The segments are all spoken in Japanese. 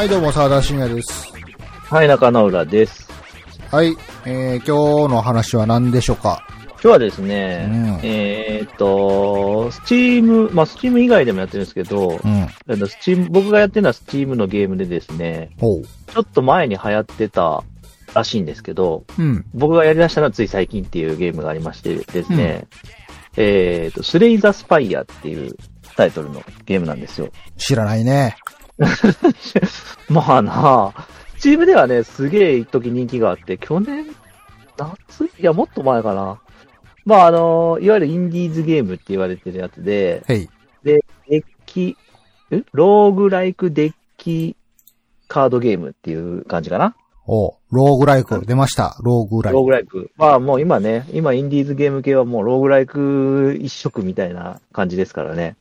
はい、どうも、沢田信也です。はい、中野浦です。はい、えー、今日の話は何でしょうか？今日はですね、うんえーっと、スチーム、まあ、スチーム以外でもやってるんですけど、うん。あのスチーム、僕がやってるのはスチームのゲームでですね、ほう。ちょっと前に流行ってたらしいんですけど、うん。僕がやり出したのはつい最近っていうゲームがありましてですね、えーっと、スレイザースパイアっていうタイトルのゲームなんですよ。知らないね。まあなあ、スチームではね、すげえ一時人気があって、去年、夏？いや、もっと前かな。まああの、いわゆるインディーズゲームって言われてるやつで、へい。デッキ、え？ローグライクデッキカードゲームっていう感じかな。おローグライク、出ました。ローグライク。ローグライク。まあもう今ね、今インディーズゲーム系はもうローグライク一色みたいな感じですからね。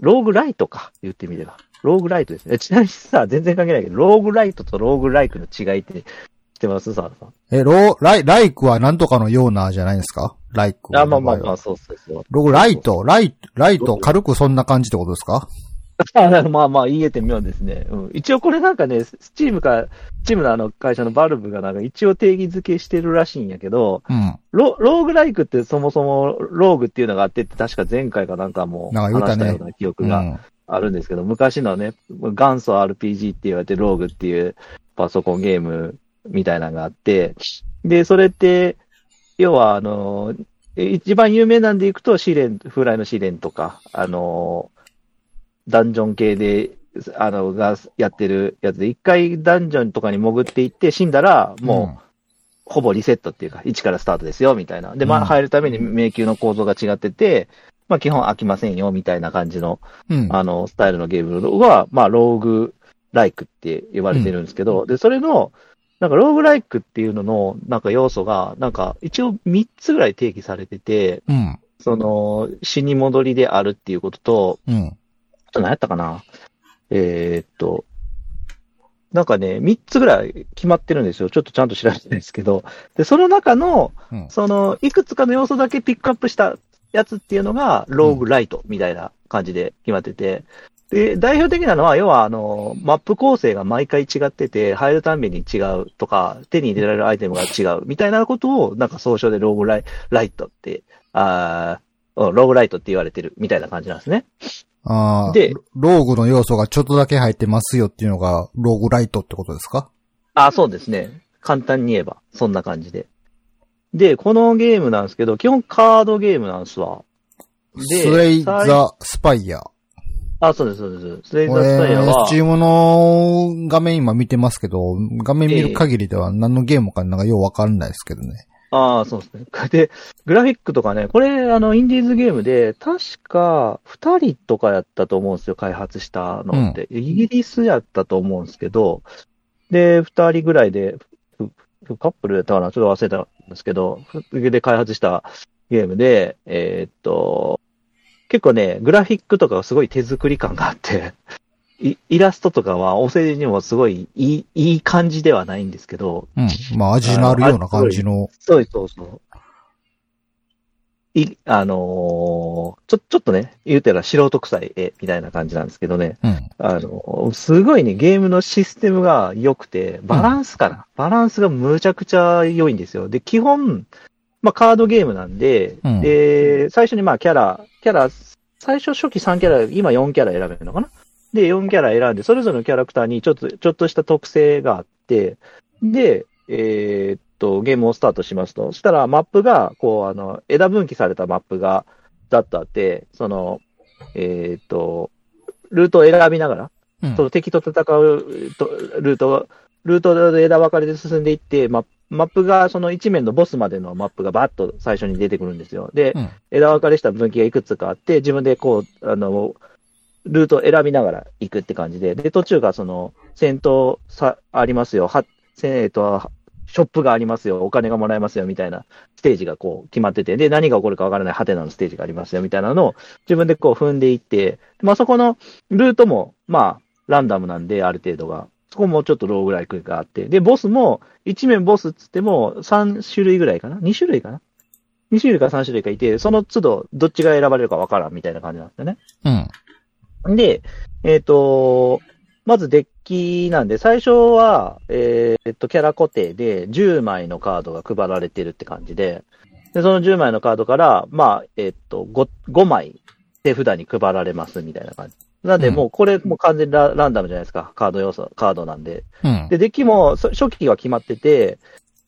ローグライトか、言ってみれば。ローグライトですね。ちなみにさ、全然関係ないけど、ローグライトとローグライクの違いって知ってます？さあえ、ロー、ライ、ライクは何とかのようなじゃないですか？ライク。あ、まあまあまあ、そうそうそう。ローグライト、ライト、ライト、軽くそんな感じってことですか？あまあまあ、言えて妙ですね。うん。一応これなんかね、 Steam か、 Steam のあの会社の Valve がなんか一応定義づけしてるらしいんやけど、うん。ロローグライクってそもそもローグっていうのがあってって確か前回かなんかもなんか言うたね話したような記憶がうん。あるんですけど、昔のね、元祖 RPG って言われてローグっていうパソコンゲームみたいなのがあって、で、それって、要はあの、え一番有名なんでいくと試練、フライの試練とか、あの、ダンジョン系で、あの、がやってるやつで、一回ダンジョンとかに潜っていって死んだら、もう、ほぼリセットっていうか、1からスタートですよ、みたいな。で、まうんあ、入るために迷宮の構造が違ってて、まあ、基本飽きませんよ、みたいな感じの、うん。うん。あの、スタイルのゲームは、まあ、ローグライクって呼ばれてるんですけど、で、それの、なんか、ローグライクっていうのの、なんか要素が、なんか、一応3つぐらい定義されてて、うん。その、死に戻りであるっていうことと、うん。あと何やったかな？えーっと、なんかね、3つぐらい決まってるんですよ。ちょっとちゃんと調べてないんですけど。で、その中の、うん。その、いくつかの要素だけピックアップしたやつっていうのが、ローグライトみたいな感じで決まってて、で、代表的なのは、要は、あの、マップ構成が毎回違ってて、入るたんびに違うとか、手に入れられるアイテムが違うみたいなことを、なんか総称でローグライライトって、あローグライトって言われてるみたいな感じなんですね。あーでローグの要素がちょっとだけ入ってますよっていうのが、ローグライトってことですか？あ、そうですね。簡単に言えば、そんな感じで。で、このゲームなんですけど、基本カードゲームなんですわ。でスレイ最ザ・スパイア。あ、そうです、そうです。スレイザスタイヤれ、はス、チームの画面今見てますけど、画面見る限りでは何のゲームかなんかようわかんないですけどね。ああ、そうですね。で、グラフィックとかね、これ、あの、インディーズゲームで、確か、二人とかやったと思うんですよ、開発したのって。イギリスやったと思うんですけど、で、二人ぐらいで、カップルやったかなちょっと忘れたんですけど、ふで開発したゲームで、えーっと、結構ね、グラフィックとかがすごい手作り感があって、イイラストとかは、お世辞にもすごいいい、いい感じではないんですけど、うん。まあ味のあるような感じの。そうそうそう。い、あのーちょ、ちょっとね、言うたら素人臭い絵みたいな感じなんですけどね。うん。あのーすごいね、ゲームのシステムが良くて、バランスかな、バランスがむちゃくちゃ良いんですよ。で、基本、まあ、カードゲームなんで、うんで、最初にまあ、キャラ、キャラ、最初初期3キャラ、今4キャラ選べるのかな？で、4キャラ選んで、それぞれのキャラクターにちょっと、ちょっとした特性があって、で、えーっと、ゲームをスタートしますと。そしたらマップが、こう、あの、枝分岐されたマップが、だっとあって、その、えーっと、ルートを選びながら、うんその敵と戦うとルート、ルートで枝分かれで進んでいって、ママップが、その一面のボスまでのマップがバッと最初に出てくるんですよ。で、うん枝分かれした分岐がいくつかあって、自分でこう、あの、ルートを選びながら行くって感じで、で、途中がその、戦闘さ、ありますよ、は、せえっと、ショップがありますよ、お金がもらえますよ、みたいなステージがこう決まってて、で、何が起こるかわからないハテナのステージがありますよ、みたいなのを自分でこう踏んでいって、まあそこのルートも、まあ、ランダムなんで、ある程度が。そこもちょっとローグライクがあって。で、ボスも、一面ボスっつっても、3種類ぐらいかな ?2 種類かな ?2 種類か3種類かいて、その都度、どっちが選ばれるかわからんみたいな感じなんですよね。うん。で、えっ、と、まずデッキなんで、最初は、えーっと、キャラ固定で10枚のカードが配られてるって感じで、で、その10枚のカードから、まあ、えーっと、5、5枚手札に配られますみたいな感じ。なんで、うんもうこれもう完全にラランダムじゃないですか。カード要素、カードなんで。うん。で、デッキもそ初期は決まってて、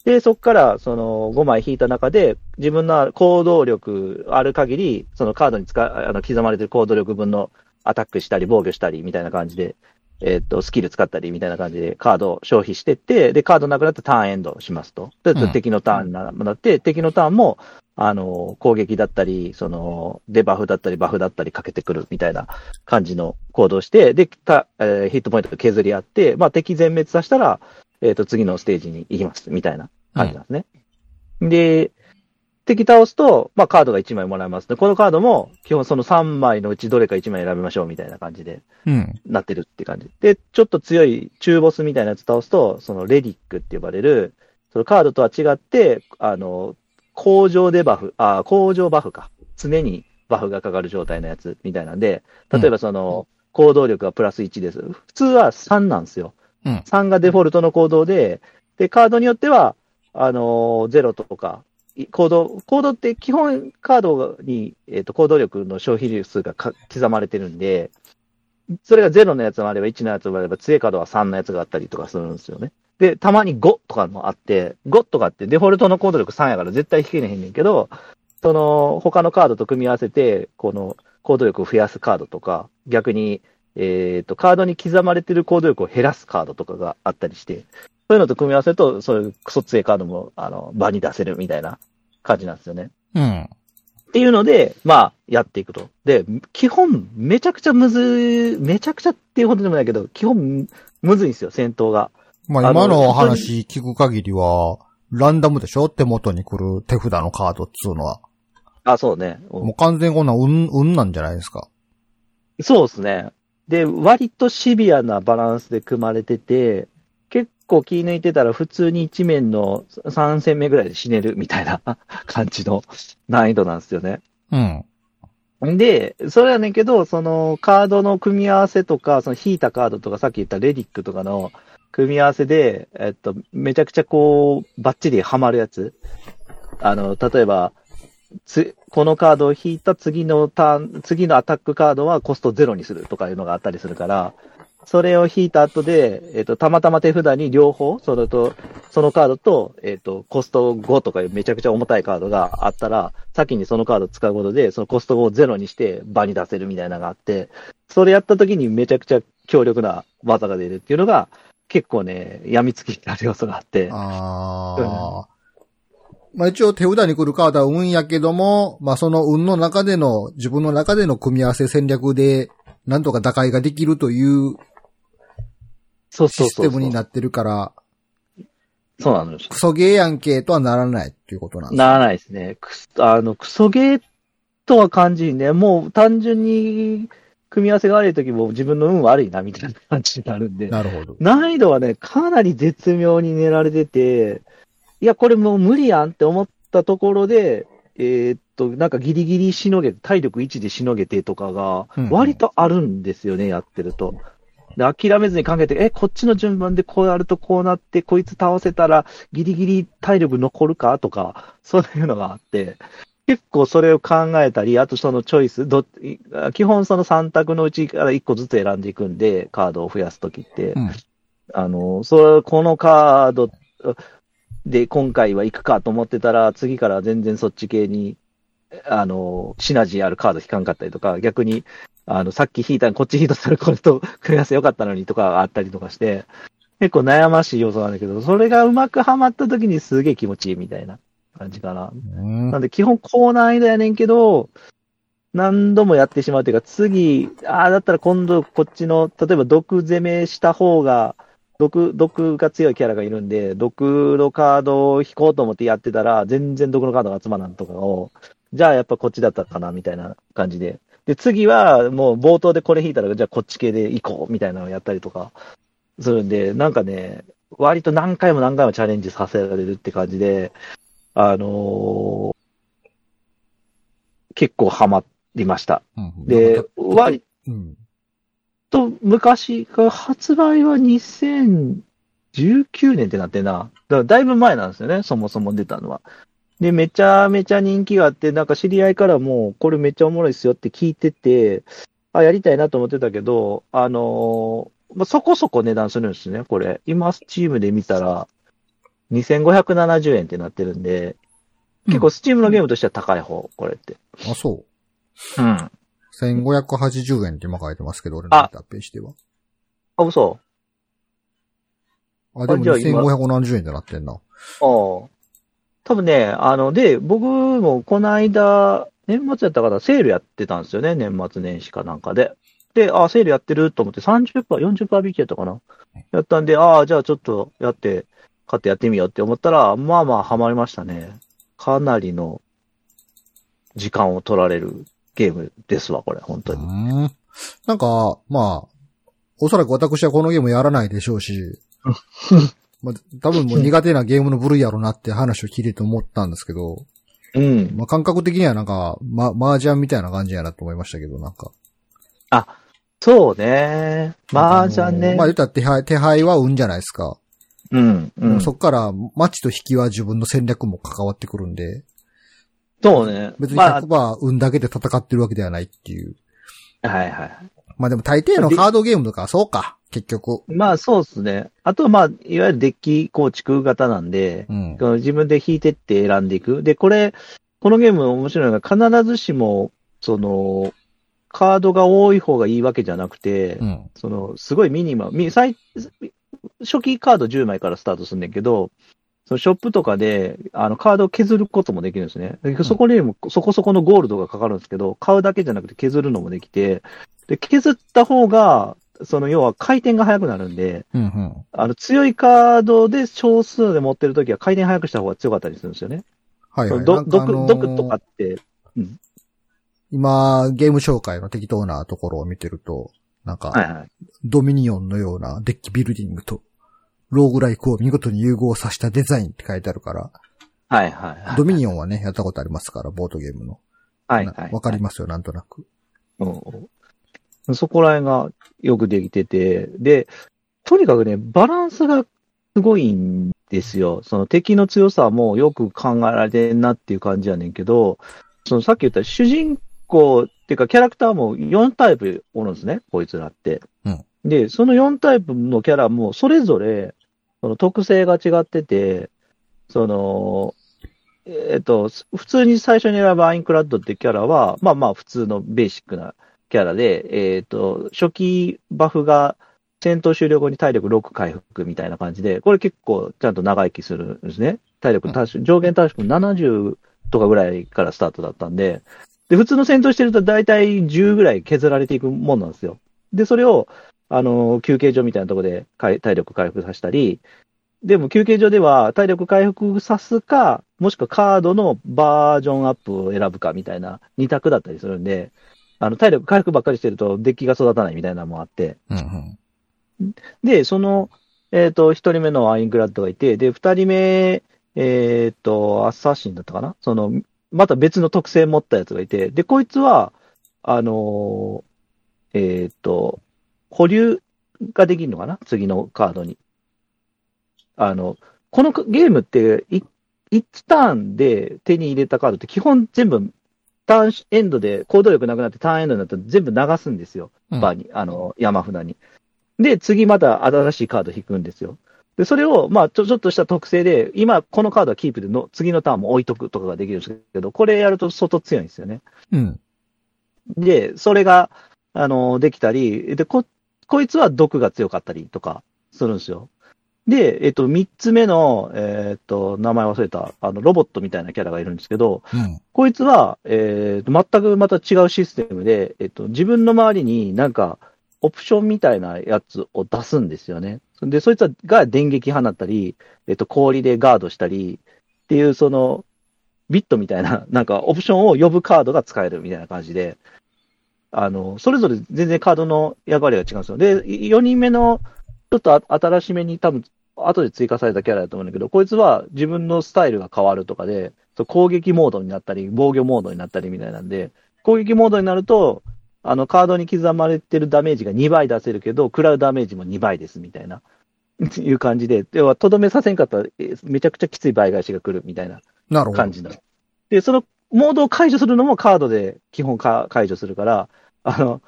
で、そこから、その、5枚引いた中で、自分の行動力ある限り、そのカードに使う、あの、刻まれてる行動力分のアタックしたり、防御したり、みたいな感じで、えーっと、スキル使ったり、みたいな感じで、カードを消費してって、で、カードなくなったらターンエンドしますと。で、うん敵のターンにななって、敵のターンも、あの、攻撃だったり、その、デバフだったり、バフだったりかけてくるみたいな感じの行動して、で、たえーヒットポイントを削り合って、まあ、敵全滅させたら、えっ、と、次のステージに行きます、みたいな感じなんですね。で、敵倒すと、まあ、カードが1枚もらえます。で、このカードも、基本その3枚のうちどれか1枚選びましょう、みたいな感じで、うん。なってるって感じ。で、ちょっと強い中ボスみたいなやつ倒すと、そのレディックって呼ばれる、そのカードとは違って、あの、工場デバフ、あ、工場バフか。常にバフがかかる状態のやつみたいなんで、例えばその、行動力がプラス1です。普通は3なんですよ。うん3がデフォルトの行動で、で、カードによっては、あのー、0とか、い行動、行動って基本カードに、えっ、と、行動力の消費数が刻まれてるんで、それが0のやつもあれば1のやつもあれば、強いカードは3のやつがあったりとかするんですよね。で、たまに5とかもあって、5とかってデフォルトの行動力3やから絶対引けねへんねんけど、その、他のカードと組み合わせて、この、行動力を増やすカードとか、逆に、えっ、と、カードに刻まれてる行動力を減らすカードとかがあったりして、そういうのと組み合わせると、そういうクソ強いカードも、あの、場に出せるみたいな感じなんですよね。うん。っていうので、まあ、やっていくと。で、基本、めちゃくちゃむずい、めちゃくちゃっていうほどでもないけど、基本、むずいんですよ、戦闘が。まあ今の話聞く限りは、ランダムでしょ？手元に来る手札のカードっつうのは。あ、そうね。もう完全にこんなん運、運なんじゃないですか？そうですね。で、割とシビアなバランスで組まれてて、結構気抜いてたら普通に1面の3戦目ぐらいで死ねるみたいな 感じの難易度なんですよね。うん。で、それはねんけど、そのカードの組み合わせとか、その引いたカードとか、さっき言ったレディックとかの組み合わせで、えっと、めちゃくちゃこう、バッチリハマるやつ。あの、例えば、つ、このカードを引いた次のターン、次のアタックカードはコストゼロにするとかいうのがあったりするから、それを引いた後で、えっ、と、たまたま手札に両方、それと、そのカードと、えっ、と、コスト5とかいうめちゃくちゃ重たいカードがあったら、先にそのカードを使うことで、そのコスト5をゼロにして場に出せるみたいなのがあって、それやった時にめちゃくちゃ強力な技が出るっていうのが、結構ね、病みつきになる要素があって、ああ。まあ一応手札に来るカードは運やけども、まあその運の中での、自分の中での組み合わせ戦略で、なんとか打開ができるというそうそう。システムになってるから、そうなのよ。クソゲーやんけとはならないっていうことなんですならないですね。くすあの、クソゲーとは感じにね、もう単純に組み合わせが悪い時も自分の運悪いなみたいな感じになるんで、なるほど。難易度はね、かなり絶妙に練られてて、いや、これもう無理やんって思ったところで、えーっと、なんかギリギリしのげ、体力1でしのげてとかがうん、割とあるんですよね、やってると。で、諦めずに考えて、え、こっちの順番でこうやるとこうなって、こいつ倒せたらギリギリ体力残るか？とか、そういうのがあって、結構それを考えたり、あとそのチョイス、ど基本その3択のうちから1個ずつ選んでいくんで、カードを増やすときって。うんあの、それ、このカードで今回は行くかと思ってたら、次から全然そっち系に、あの、シナジーあるカード引かんかったりとか、逆に、あの、さっき引いたこっち引いたらこれと組み合わせ良かったのにとかあったりとかして、結構悩ましい要素なんだけど、それがうまくはまった時にすげえ気持ちいいみたいな感じかな。うんなんで基本高難易度やねんけど、何度もやってしまうというか、次、ああ、だったら今度こっちの、例えば毒攻めした方が、毒、毒が強いキャラがいるんで、毒のカードを引こうと思ってやってたら、全然毒のカードが集まらんとかを、じゃあやっぱこっちだったかな、みたいな感じで。で、次はもう冒頭でこれ引いたら、じゃあこっち系で行こう、みたいなのをやったりとかするんで、なんかね、割と何回も何回もチャレンジさせられるって感じで、あのー結構ハマりました。うんで割、うん。と昔が発売は2019年ってなってんな。だいぶ前なんですよね、そもそも出たのは。で、めちゃめちゃ人気があって、なんか知り合いからも、これめっちゃおもろいっすよって聞いてて、あ、やりたいなと思ってたけど、あのーまあ、そこそこ値段するんですね、これ。今、スチームで見たら、2570円ってなってるんで、結構スチームのゲームとしては高い方、これって。あ、そう。うん。あ、1580円って今書いてますけど、俺の見たページでは。嘘あ、でもじゃあ今2570円ってなってんな。ああ。多分ね、あの、で、僕もこの間、年末やったからセールやってたんですよね、年末年始かなんかで。で、あ、セールやってると思って30%、40%引きやったかな。やったんで、ああ、じゃあちょっとやって、買ってやってみようって思ったら、まあまあハマりましたね。かなりの時間を取られるゲームですわ、これ、本当うに。ん。なんか、まあ、おそらく私はこのゲームやらないでしょうし、まあ、多分もう苦手なゲームの部類やろなって話を聞いてて思ったんですけど、うん。まあ、感覚的にはなんか、ま、麻雀みたいな感じやなと思いましたけど、なんか。そうね。麻雀ね。まあ言ったら手配、手配は運じゃないですか。うん。うん。そっから、マッチと引きは自分の戦略も関わってくるんで、そうね。別にまあ、100%運だけで戦ってるわけではないっていう。はいはい。まあでも大抵のカードゲームとかはそうか、結局。まあそうですね。あとはまあ、いわゆるデッキ構築型なんで、うん。自分で引いてって選んでいく。で、これ、このゲーム面白いのが必ずしも、その、カードが多い方がいいわけじゃなくて、うん。その、すごいミニマム、み最初期カード10枚からスタートするんだけど、そのショップとかで、あの、カードを削ることもできるんですね。でそこにもそこそこのゴールドがかかるんですけど、買うだけじゃなくて削るのもできて、で、削った方が、その、要は回転が速くなるんで、うん、うん。あの、強いカードで少数で持ってるときは回転速くした方が強かったりするんですよね。はいはい。ど毒、なんかあのー毒とかって、今、ゲーム紹介の適当なところを見てると、なんか、はいはい。ドミニオンのようなデッキビルディングと、ローグライクを見事に融合させたデザインって書いてあるから、はいはいはい。ドミニオンはね、やったことありますから、ボードゲームの。はいはい。なわかりますよ、なんとなく。うんそこら辺がよくできてて、で、とにかくね、バランスがすごいんですよ。その敵の強さもよく考えられてんなっていう感じやねんけど、そのさっき言った主人公っていうかキャラクターも4タイプおるんですね、こいつらって。で、その4タイプのキャラもそれぞれ、その特性が違ってて、その、えっ、と、普通に最初に選ぶアインクラッドってキャラは、まあまあ普通のベーシックなキャラで、えっ、と、初期バフが戦闘終了後に体力6回復みたいな感じで、これ結構ちゃんと長生きするんですね。体力、上限確か70とかぐらいからスタートだったんで、で、普通の戦闘してると大体10ぐらい削られていくもんなんですよ。で、それを、あの、休憩所みたいなところで体力回復させたり、でも休憩所では体力回復さすか、もしくはカードのバージョンアップを選ぶかみたいな二択だったりするんで、あの、体力回復ばっかりしてるとデッキが育たないみたいなのもあって、うんうん。で、その、えっ、と、一人目のアインクラッドがいて、で、二人目、えっ、と、アッサーシンだったかな？その、また別の特性持ったやつがいて、で、こいつは、あのーえっ、と、保留ができるのかな？次のカードに。あの、このゲームって、い1ターンで手に入れたカードって基本全部、ターンエンドで行動力なくなってターンエンドになったら全部流すんですよ。うんバーに、あの、山札に。で、次また新しいカード引くんですよ。で、それを、まあ、ちょ、ちょっとした特性で、今、このカードはキープでの、次のターンも置いとくとかができるんですけど、これやると相当強いんですよね。うん。で、それが、あの、できたり、で、こ、こいつは毒が強かったりとかするんですよ。で、えっと、三つ目の、えっと、名前忘れた、あの、ロボットみたいなキャラがいるんですけど、うん。こいつは、えーと、全くまた違うシステムで、えっと、自分の周りになんか、オプションみたいなやつを出すんですよね。で、そいつが電撃放ったり、えっと、氷でガードしたり、っていう、その、ビットみたいな、なんか、オプションを呼ぶカードが使えるみたいな感じで、あの、それぞれ全然カードの役割が違うんですよ。で、4人目の、ちょっとあ新しめに多分、後で追加されたキャラだと思うんだけど、こいつは自分のスタイルが変わるとかで、そう攻撃モードになったり、防御モードになったりみたいなんで、攻撃モードになると、あの、カードに刻まれてるダメージが2倍出せるけど、食らうダメージも2倍ですみたいな、いう感じで、要は、とどめさせんかったら、えめちゃくちゃきつい倍返しが来るみたいな。感じなの。で、そのモードを解除するのもカードで基本か解除するから、あの、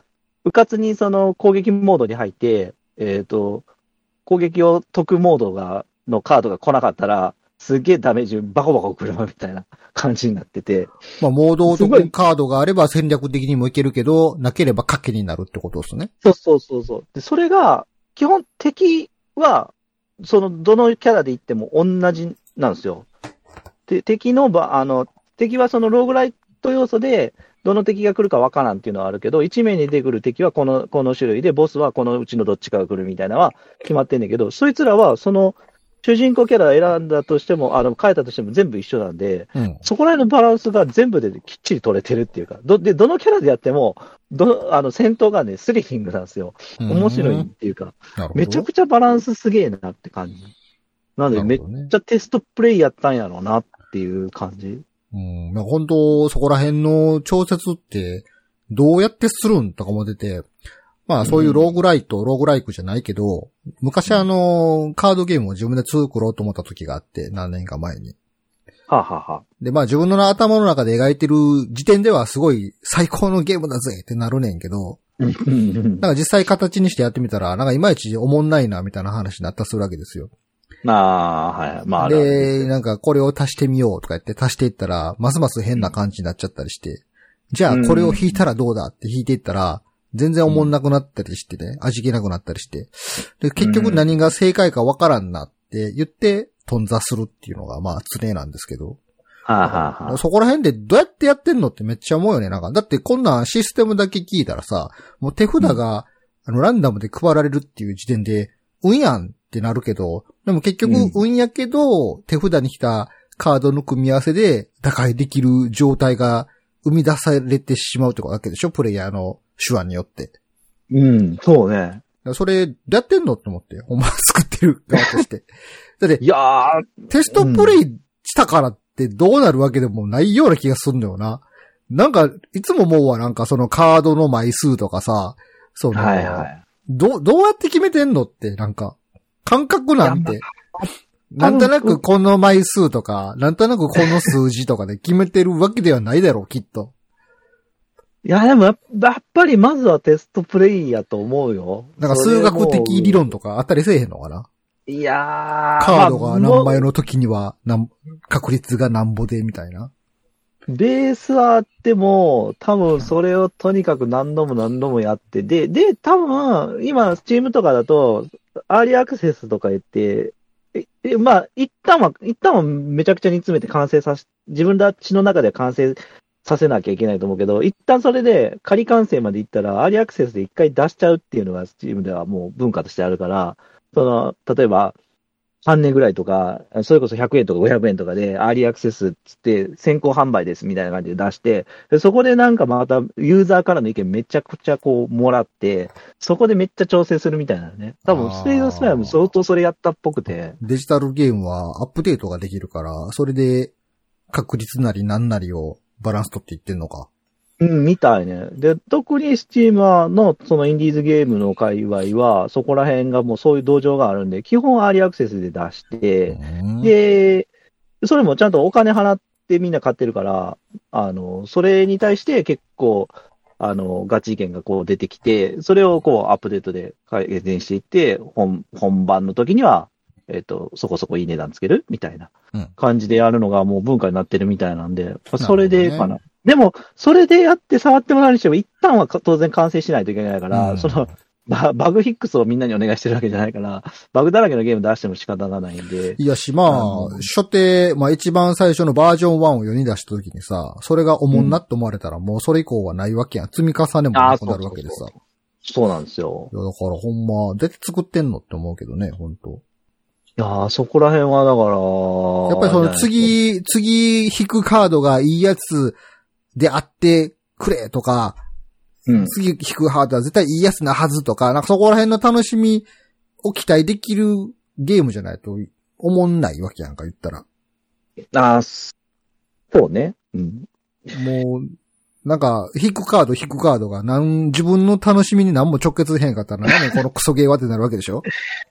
うかつにその攻撃モードに入って、えっ、と、攻撃を解くモードが、のカードが来なかったら、すげえダメージバコバコ食らうみたいな感じになってて、まあ、モードを解くカードがあれば戦略的にもいけるけど、なければ賭けになるってことですね。そうそうそうそう。で、それが、基本敵は、その、どのキャラで言っても同じなんですよ。で、敵のば、あの、敵はそのローグライト要素で、どの敵が来るかわからんっていうのはあるけど、一面に出てくる敵はこの、この種類で、ボスはこのうちのどっちかが来るみたいなのは決まってんだけど、そいつらは、その、主人公キャラ選んだとしても、あの、変えたとしても全部一緒なんで、うん。そこら辺のバランスが全部できっちり取れてるっていうか、ど、で、どのキャラでやっても、どの、あの、戦闘がね、スリリングなんですよ。面白いっていうか。めちゃくちゃバランスすげえなって感じ。なので、めっちゃテストプレイやったんやろうなっていう感じ。うん。まあ、本当そこら辺の調節って、どうやってするんとかも出て、まあそういうローグライト、ローグライクじゃないけど、昔あの、カードゲームを自分で作ろうと思った時があって、何年か前に。はあ、はあはあ、で、まあ自分の頭の中で描いてる時点ではすごい最高のゲームだぜってなるねんけど、うんうんうんなんか実際形にしてやってみたら、なんかいまいちおもんないなみたいな話になったりするわけですよ。まあ、はい。まあ、あるあるで、なんかこれを足してみようとか言って足していったら、ますます変な感じになっちゃったりして、じゃあこれを引いたらどうだって引いていったら、全然おもんなくなったりしてね、味気なくなったりして、で、結局何が正解かわからんなって言って、頓挫するっていうのがまあ常なんですけど、はあ、はあはあ、そこら辺でどうやってやってんのってめっちゃ思うよね。なんか、だってこんなんシステムだけ聞いたらさ、もう手札が、あの、ランダムで配られるっていう時点で、運やんってなるけど、でも結局うん運やけど、手札に来たカードの組み合わせで打開できる状態が生み出されてしまうってわけでしょ？プレイヤーの手腕によって。うん、そうね。それ、やってんのって思って、ほんま作ってる側として。だって、いやー、テストプレイしたからってどうなるわけでもないような気がするんだよな。なんか、いつも思うわ、なんかそのカードの枚数とかさ、その、はいはい。ど、どうやって決めてんのって、なんか、感覚なんて、なんとなくこの枚数とか、なんとなくこの数字とかで 決めてるわけではないだろう、きっと。いや、でもやっぱりまずはテストプレイやと思うよ。なんか数学的理論とかあったりせえへんのかな？いやー、カードがまあ何枚の時には、なん確率がなんぼで、みたいな。ベースはあっても、多分それをとにかく何度も何度もやって、で、で、多分、今、スチームとかだと、アーリーアクセスとか言って、え、まあ、一旦は、一旦はめちゃくちゃ煮詰めて完成させ、自分たちの中では完成させなきゃいけないと思うけど、一旦それで仮完成までいったら、アーリーアクセスで一回出しちゃうっていうのが、チームではもう文化としてあるから、その、例えば、3年ぐらいとか、それこそ100円とか500円とかで、アーリーアクセスっつって、先行販売ですみたいな感じで出して、でそこでなんかまたユーザーからの意見めちゃくちゃこうもらって、そこでめっちゃ調整するみたいなね。多分、スペードスパイアも相当それやったっぽくて。デジタルゲームはアップデートができるから、それで確率なり何なりをバランス取っていってんのか。うん、みたいね。で、特にスチーマーのそのインディーズゲームの界隈は、そこら辺がもうそういう道場があるんで、基本アーリーアクセスで出して、うんで、それもちゃんとお金払ってみんな買ってるから、あの、それに対して結構、あの、ガチ意見がこう出てきて、それをこうアップデートで改善していって、本、本番の時には、えっ、と、そこそこいい値段つけるみたいなうん感じでやるのがもう文化になってるみたいなんで、それでかな。でも、それでやって触ってもらうにしても、一旦は当然完成しないといけないから、うんその、ババグフィックスをみんなにお願いしてるわけじゃないから、バグだらけのゲーム出しても仕方がないんで、いやし、まあ初手、まあ一番最初のバージョン1を世に出した時にさ、それがおもんなって思われたら、もうそれ以降はないわけやん。積み重ねもなくなるわけでさ。そうなんですよ。いや、だからほんま、出て作ってんのって思うけどね、ほんと。いやー、そこら辺はだから、やっぱりその次、次引くカードがいいやつであってくれとか、うん。次引くカードは絶対いいやつなはずとか、なんかそこら辺の楽しみを期待できるゲームじゃないと思んないわけやんか、言ったら。あーそうね。うん。もう、なんか、引くカード引くカードが、なん、自分の楽しみに何も直結へんかったら、何このクソゲーはってなるわけでしょ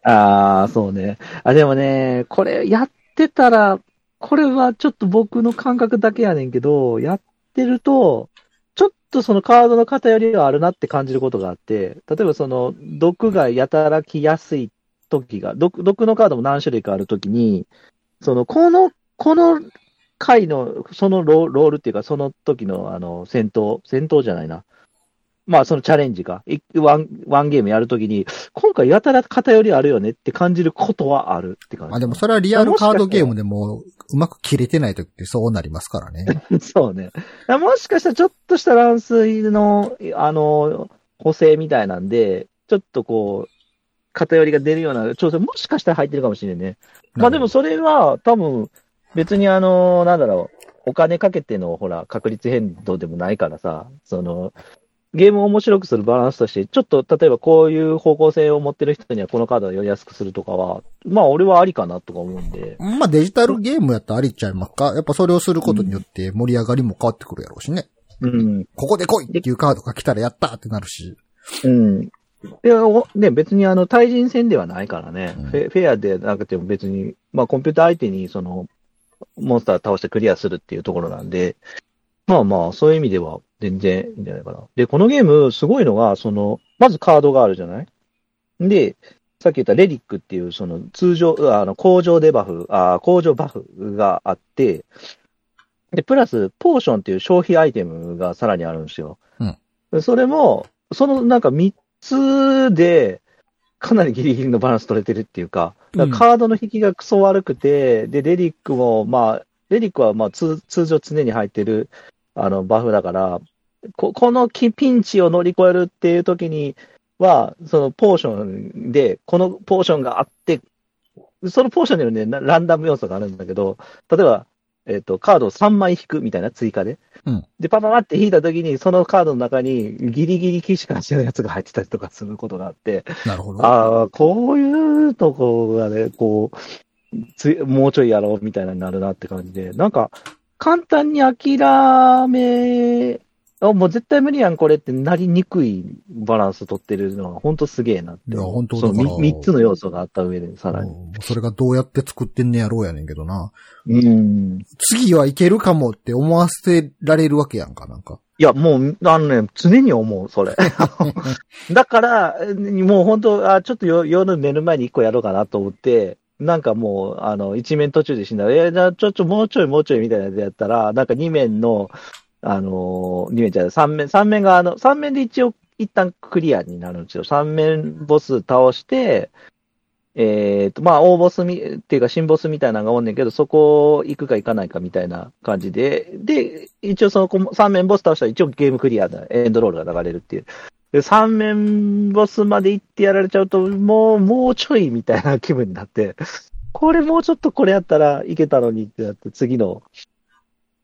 ああ、そうね。あ、でもね、これやってたら、これはちょっと僕の感覚だけやねんけど、やってると、ちょっとそのカードの偏りはあるなって感じることがあって、例えばその、毒がやたらきやすい時が、毒、毒のカードも何種類かある時に、その、この、この回の、そのロロールっていうか、その時のあの、戦闘、戦闘じゃないな。まあ、そのチャレンジか。いワン、ワンゲームやるときに、今回やたら偏りあるよねって感じることはあるって感じ。まあでもそれはリアルカードゲームでも、うまく切れてない時ってそうなりますからね。そうね。もしかしたらちょっとした乱水の、あの、補正みたいなんで、ちょっとこう、偏りが出るような調整、もしかしたら入ってるかもしれんね。まあでもそれは多分、別にあの、なんだろう、お金かけての、ほら、確率変動でもないからさ、その、ゲームを面白くするバランスとして、ちょっと例えばこういう方向性を持ってる人にはこのカードをやりやすくするとかは、まあ俺はありかなとか思うんで。まあデジタルゲームやったらありっちゃいますかやっぱそれをすることによって盛り上がりも変わってくるやろうしね。うん。ここで来いっていうカードが来たらやったってなるし。うん。いや、おね、別にあの、対人戦ではないからね、うんフェフェアでなくても別に、まあコンピューター相手にその、モンスター倒してクリアするっていうところなんで、まあまあ、そういう意味では全然いいんじゃないかな。で、このゲーム、すごいのが、その、まずカードがあるじゃない？で、さっき言ったレリックっていう、その通常、あの、工場デバフ、あ工場バフがあって、で、プラス、ポーションっていう消費アイテムがさらにあるんですよ。でそれも、そのなんか3つで、かなりギリギリのバランス取れてるっていうか、だからカードの引きがクソ悪くて、で、レリックも、まあ、レリックはまあ通通常常に入ってる、あの、バフだから、ここのキピンチを乗り越えるっていう時には、そのポーションで、このポーションがあって、そのポーションにはね、なランダム要素があるんだけど、例えば、えっ、と、カードを3枚引くみたいな追加で。うんで、パパパって引いた時に、そのカードの中にギリギリ騎士からしてるやつが入ってたりとかすることがあって、なるほど。ああ、こういうとこがね、こう、つもうちょいやろうみたいになるなって感じで、なんか、簡単に諦め、あもう絶対無理やん、これってなりにくいバランス取ってるのが、本当すげえなって。いや本当だからみ三つの要素があった上で、さらに。うんそれがどうやって作ってんねやろうやねんけどな。うん。次はいけるかもって思わせられるわけやんか、なんか。いや、もう、あのね、常に思う、それ。だから、もう本当、あちょっと夜夜寝る前に一個やろうかなと思って、なんかもう、あの、一面途中で死んだら、えじゃちょ、ちょ、もうちょい、もうちょいみたいなやつやったら、なんか二面の、あのー、二面じゃない、三面、三面が、あの、三面で一応、一旦クリアになるんですよ。三面ボス倒して、えっ、と、まあ、大ボスみ、っていうか、新ボスみたいなのがおんねんけど、そこ行くか行かないかみたいな感じで、で、一応その三面ボス倒したら一応ゲームクリアだ、エンドロールが流れるっていう。で、三面ボスまで行ってやられちゃうと、もう、もうちょいみたいな気分になって、これもうちょっとこれやったらいけたのにってなって、次の、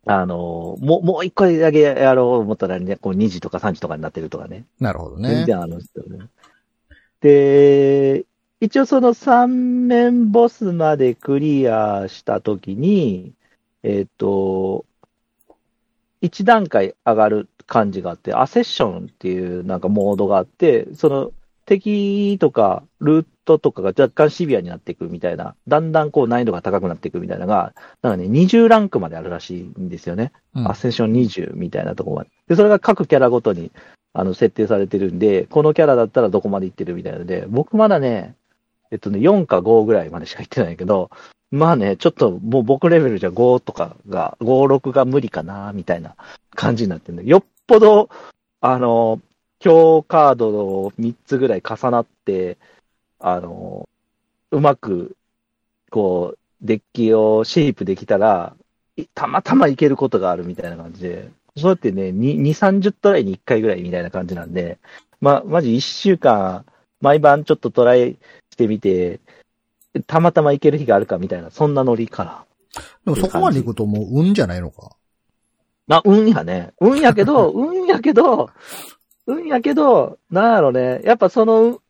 あの、もう、もう一回だけやろう思ったらね、こう2時とか3時とかになってるとかね。なるほど全ね。然あるんですよね。で、一応その三面ボスまでクリアしたときに、えっ、と、一段階上がる感じがあって、アセッションっていうなんかモードがあって、その敵とかルートとかが若干シビアになっていくみたいな、だんだんこう難易度が高くなっていくみたいなのが、なんかね、20ランクまであるらしいんですよね。うんアセッション20みたいなところまで。で、それが各キャラごとにあの設定されてるんで、このキャラだったらどこまで行ってるみたいなので、僕まだね、えっとね、4か5ぐらいまでしか行ってないけど、まあね、ちょっともう僕レベルじゃ5とかが、5、6が無理かな、みたいな感じになってるんで、よっぽど、あの、強カードを3つぐらい重なって、あの、うまく、こう、デッキをシェイプできたら、たまたまいけることがあるみたいな感じで、そうやってね、2、2 30トライに1回ぐらいみたいな感じなんで、ま、まじ1週間、毎晩ちょっとトライしてみて、たまたまいける日があるかみたいな、そんなノリかな。でもそこまで行くともう運じゃないのか。まあ、運やね。運やけど、運やけど、運やけど、なんやろね。やっぱその、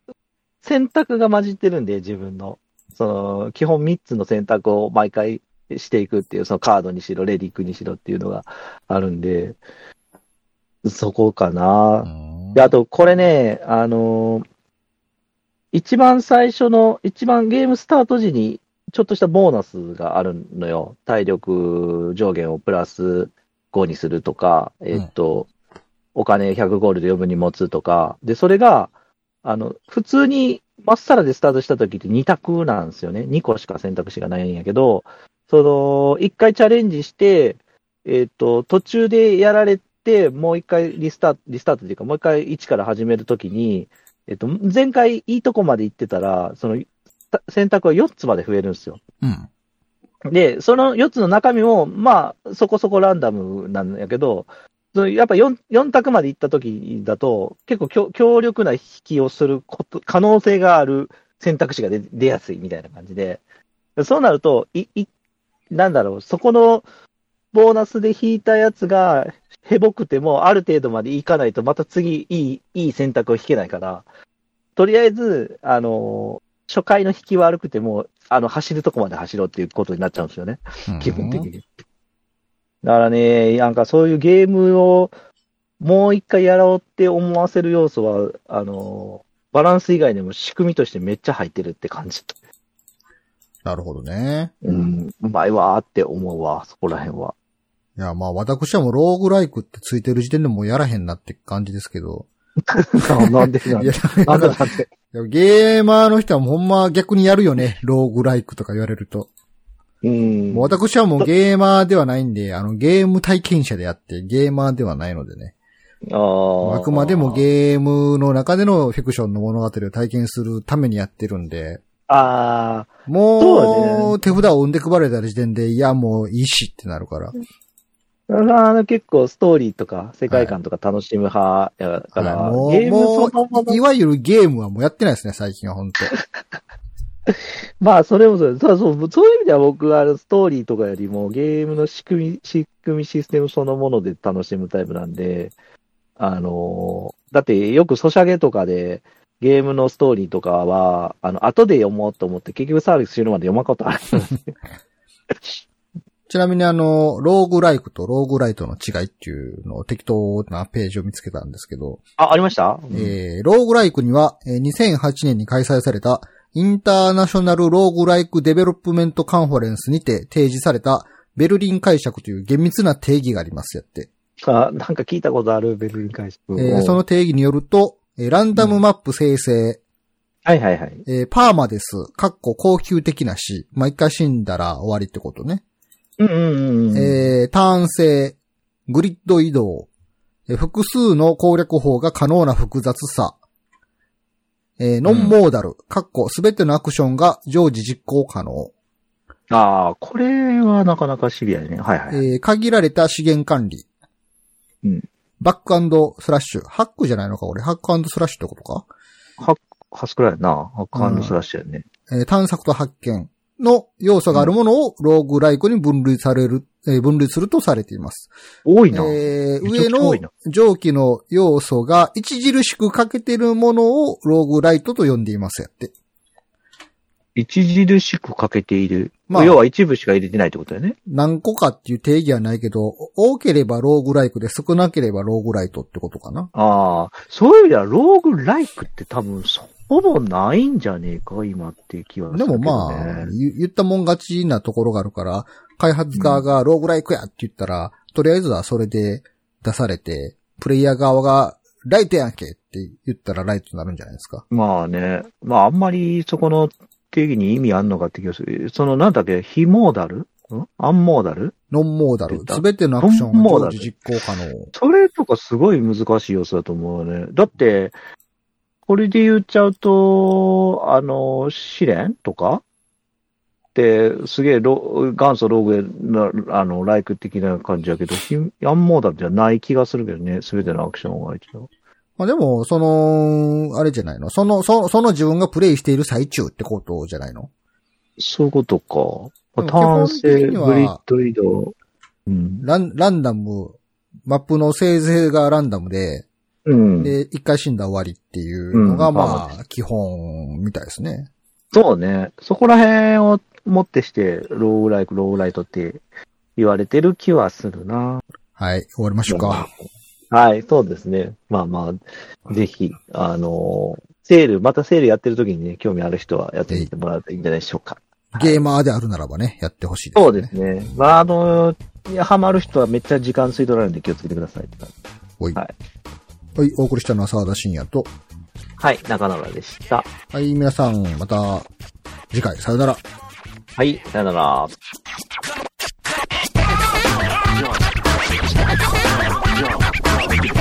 選択が混じってるんで、自分の。その、基本3つの選択を毎回していくっていう、そのカードにしろ、レディックにしろっていうのがあるんで、そこかなう。んで、あと、これね、あのー一番最初の、一番ゲームスタート時に、ちょっとしたボーナスがあるのよ。体力上限をプラス5にするとか、えっと、お金100ゴールド余分に持つとか。で、それが、あの、普通に、まっさらでスタートした時って2択なんですよね。2個しか選択肢がないんやけど、その、1回チャレンジして、えっと、途中でやられて、もう一回リスタート、リスタートっていうか、もう一回1から始めるときに、えっと、前回いいとこまで行ってたら、その、た選択は4つまで増えるんですよ。うん。で、その4つの中身も、まあ、そこそこランダムなんやけど、そのやっぱ 4, 4択まで行った時だと、結構強力な引きをすること、可能性がある選択肢が出出やすいみたいな感じで、そうなると、い、い、なんだろう、そこのボーナスで引いたやつが、へぼくても、ある程度までいかないと、また次、いい、いい選択を引けないから、とりあえず、あの、初回の引き悪くても、あの、走るとこまで走ろうっていうことになっちゃうんですよね。基本的に。だからね、なんかそういうゲームをもう一回やろうって思わせる要素は、あの、バランス以外にも仕組みとしてめっちゃ入ってるって感じ。なるほどね。うん、うまいわーって思うわ、そこら辺は。いや、まあ私はもうローグライクってついてる時点でもうやらへんなって感じですけど。なんでなんで、なんでなんで。いやゲーマーの人はほんま逆にやるよね。ローグライクとか言われると。うん。もう私はもうゲーマーではないんで、あのゲーム体験者であってゲーマーではないのでね。あーあくまでもゲームの中でのフィクションの物語を体験するためにやってるんで、あそもう手札を生んで配られた時点で、いやもういいしってなるから。ーあの結構ストーリーとか世界観とか楽しむ派やから、はいゲームそのものいわゆるゲームはもうやってないですね、最近は本当 まあ、それもそう。そうそうそういう意味では僕はあのストーリーとかよりもゲームの仕組み、仕組みシステムそのもので楽しむタイプなんで、あのーだってよくソシャゲとかでゲームのストーリーとかは、あの、後で読もうと思って結局サービスするまで読まんことある。ちなみにあの、ローグライクとローグライトの違いっていうのを適当なページを見つけたんですけど、あ、ありました、えー、ローグライクには、えー2008年に開催された International Roguelike Development Conference にて提示されたベルリン解釈という厳密な定義がありますやって。あ、なんか聞いたことある、ベルリン解釈。えーその定義によると、えーランダムマップ生成、はいはいはい。えー permadeath、かっこ恒久的な死、まあ、一回死んだら終わりってことね。うんうんうんうん。えー、ターン性、グリッド移動、えー複数の攻略法が可能な複雑さ、えー non-modal、かっこすべてのアクションが常時実行可能、ああ、これはなかなかシビアね。はいはい。えー限られた資源管理、うん。バックスラッシュ、ハックじゃないのかこれ、ハックスラッシュってことか？ハスクラやな。 hack and slash やね。えー探索と発見の要素があるものをローグライクに分類される、えー分類するとされています。多いな。えー上のくちゃ多いな上記の要素が著しく欠けてるものをローグライトと呼んでいますやって。著しく欠けている。まあ要は一部しか入れてないってことだよね。何個かっていう定義はないけど、多ければローグライクで少なければローグライトってことかな。ああ、そういう意味では、ローグライクって多分、ほぼないんじゃねえか、今っていう気はすでるね。もまあ、言言ったもん勝ちなところがあるから、開発側がローグライクやって言ったら、とりあえずはそれで出されて、プレイヤー側がライトやんけって言ったらライトになるんじゃないですか。まあね、まああんまりそこの定義に意味あんのかって気がする。その、なんだっけ、非モーダル？ん？アンモーダル？ノンモーダルすべてのアクションノンモーダルが常時実行可能。それとかすごい難しい要素だと思うね。だって、これで言っちゃうと、あの、試練とか？って、すげえロ元祖ローグな、あの、ライク的な感じだけど、ひアンモーダルじゃない気がするけどね、すべてのアクションが一応。まあでも、その、あれじゃないの？その、そその自分がプレイしている最中ってことじゃないの？そういうことか。単基本的性、にはグリッド移動。うん。ラン、ランダム、マップの生成がランダムで、うん。で、一回死んだ終わりっていうのが、うんまあ、基本みたいですね。そうね。そこら辺をもってして、ローグライク、ローグライトって言われてる気はするな。はい、終わりましょうか。はい、そうですね。まあまあ、ぜひ、あのーセール、またセールやってる時にね、興味ある人はやってみてもらうといいんじゃないでしょうか。ゲーマーであるならばね、やってほしいです、ね。そうですね。まあ、あのハマる人はめっちゃ時間吸い取られるんで気をつけてください。おい。はい、お送りしたのは沢田信也と。はい、中野でした。はい、皆さん、また次回、さよなら。はい、さよなら。you.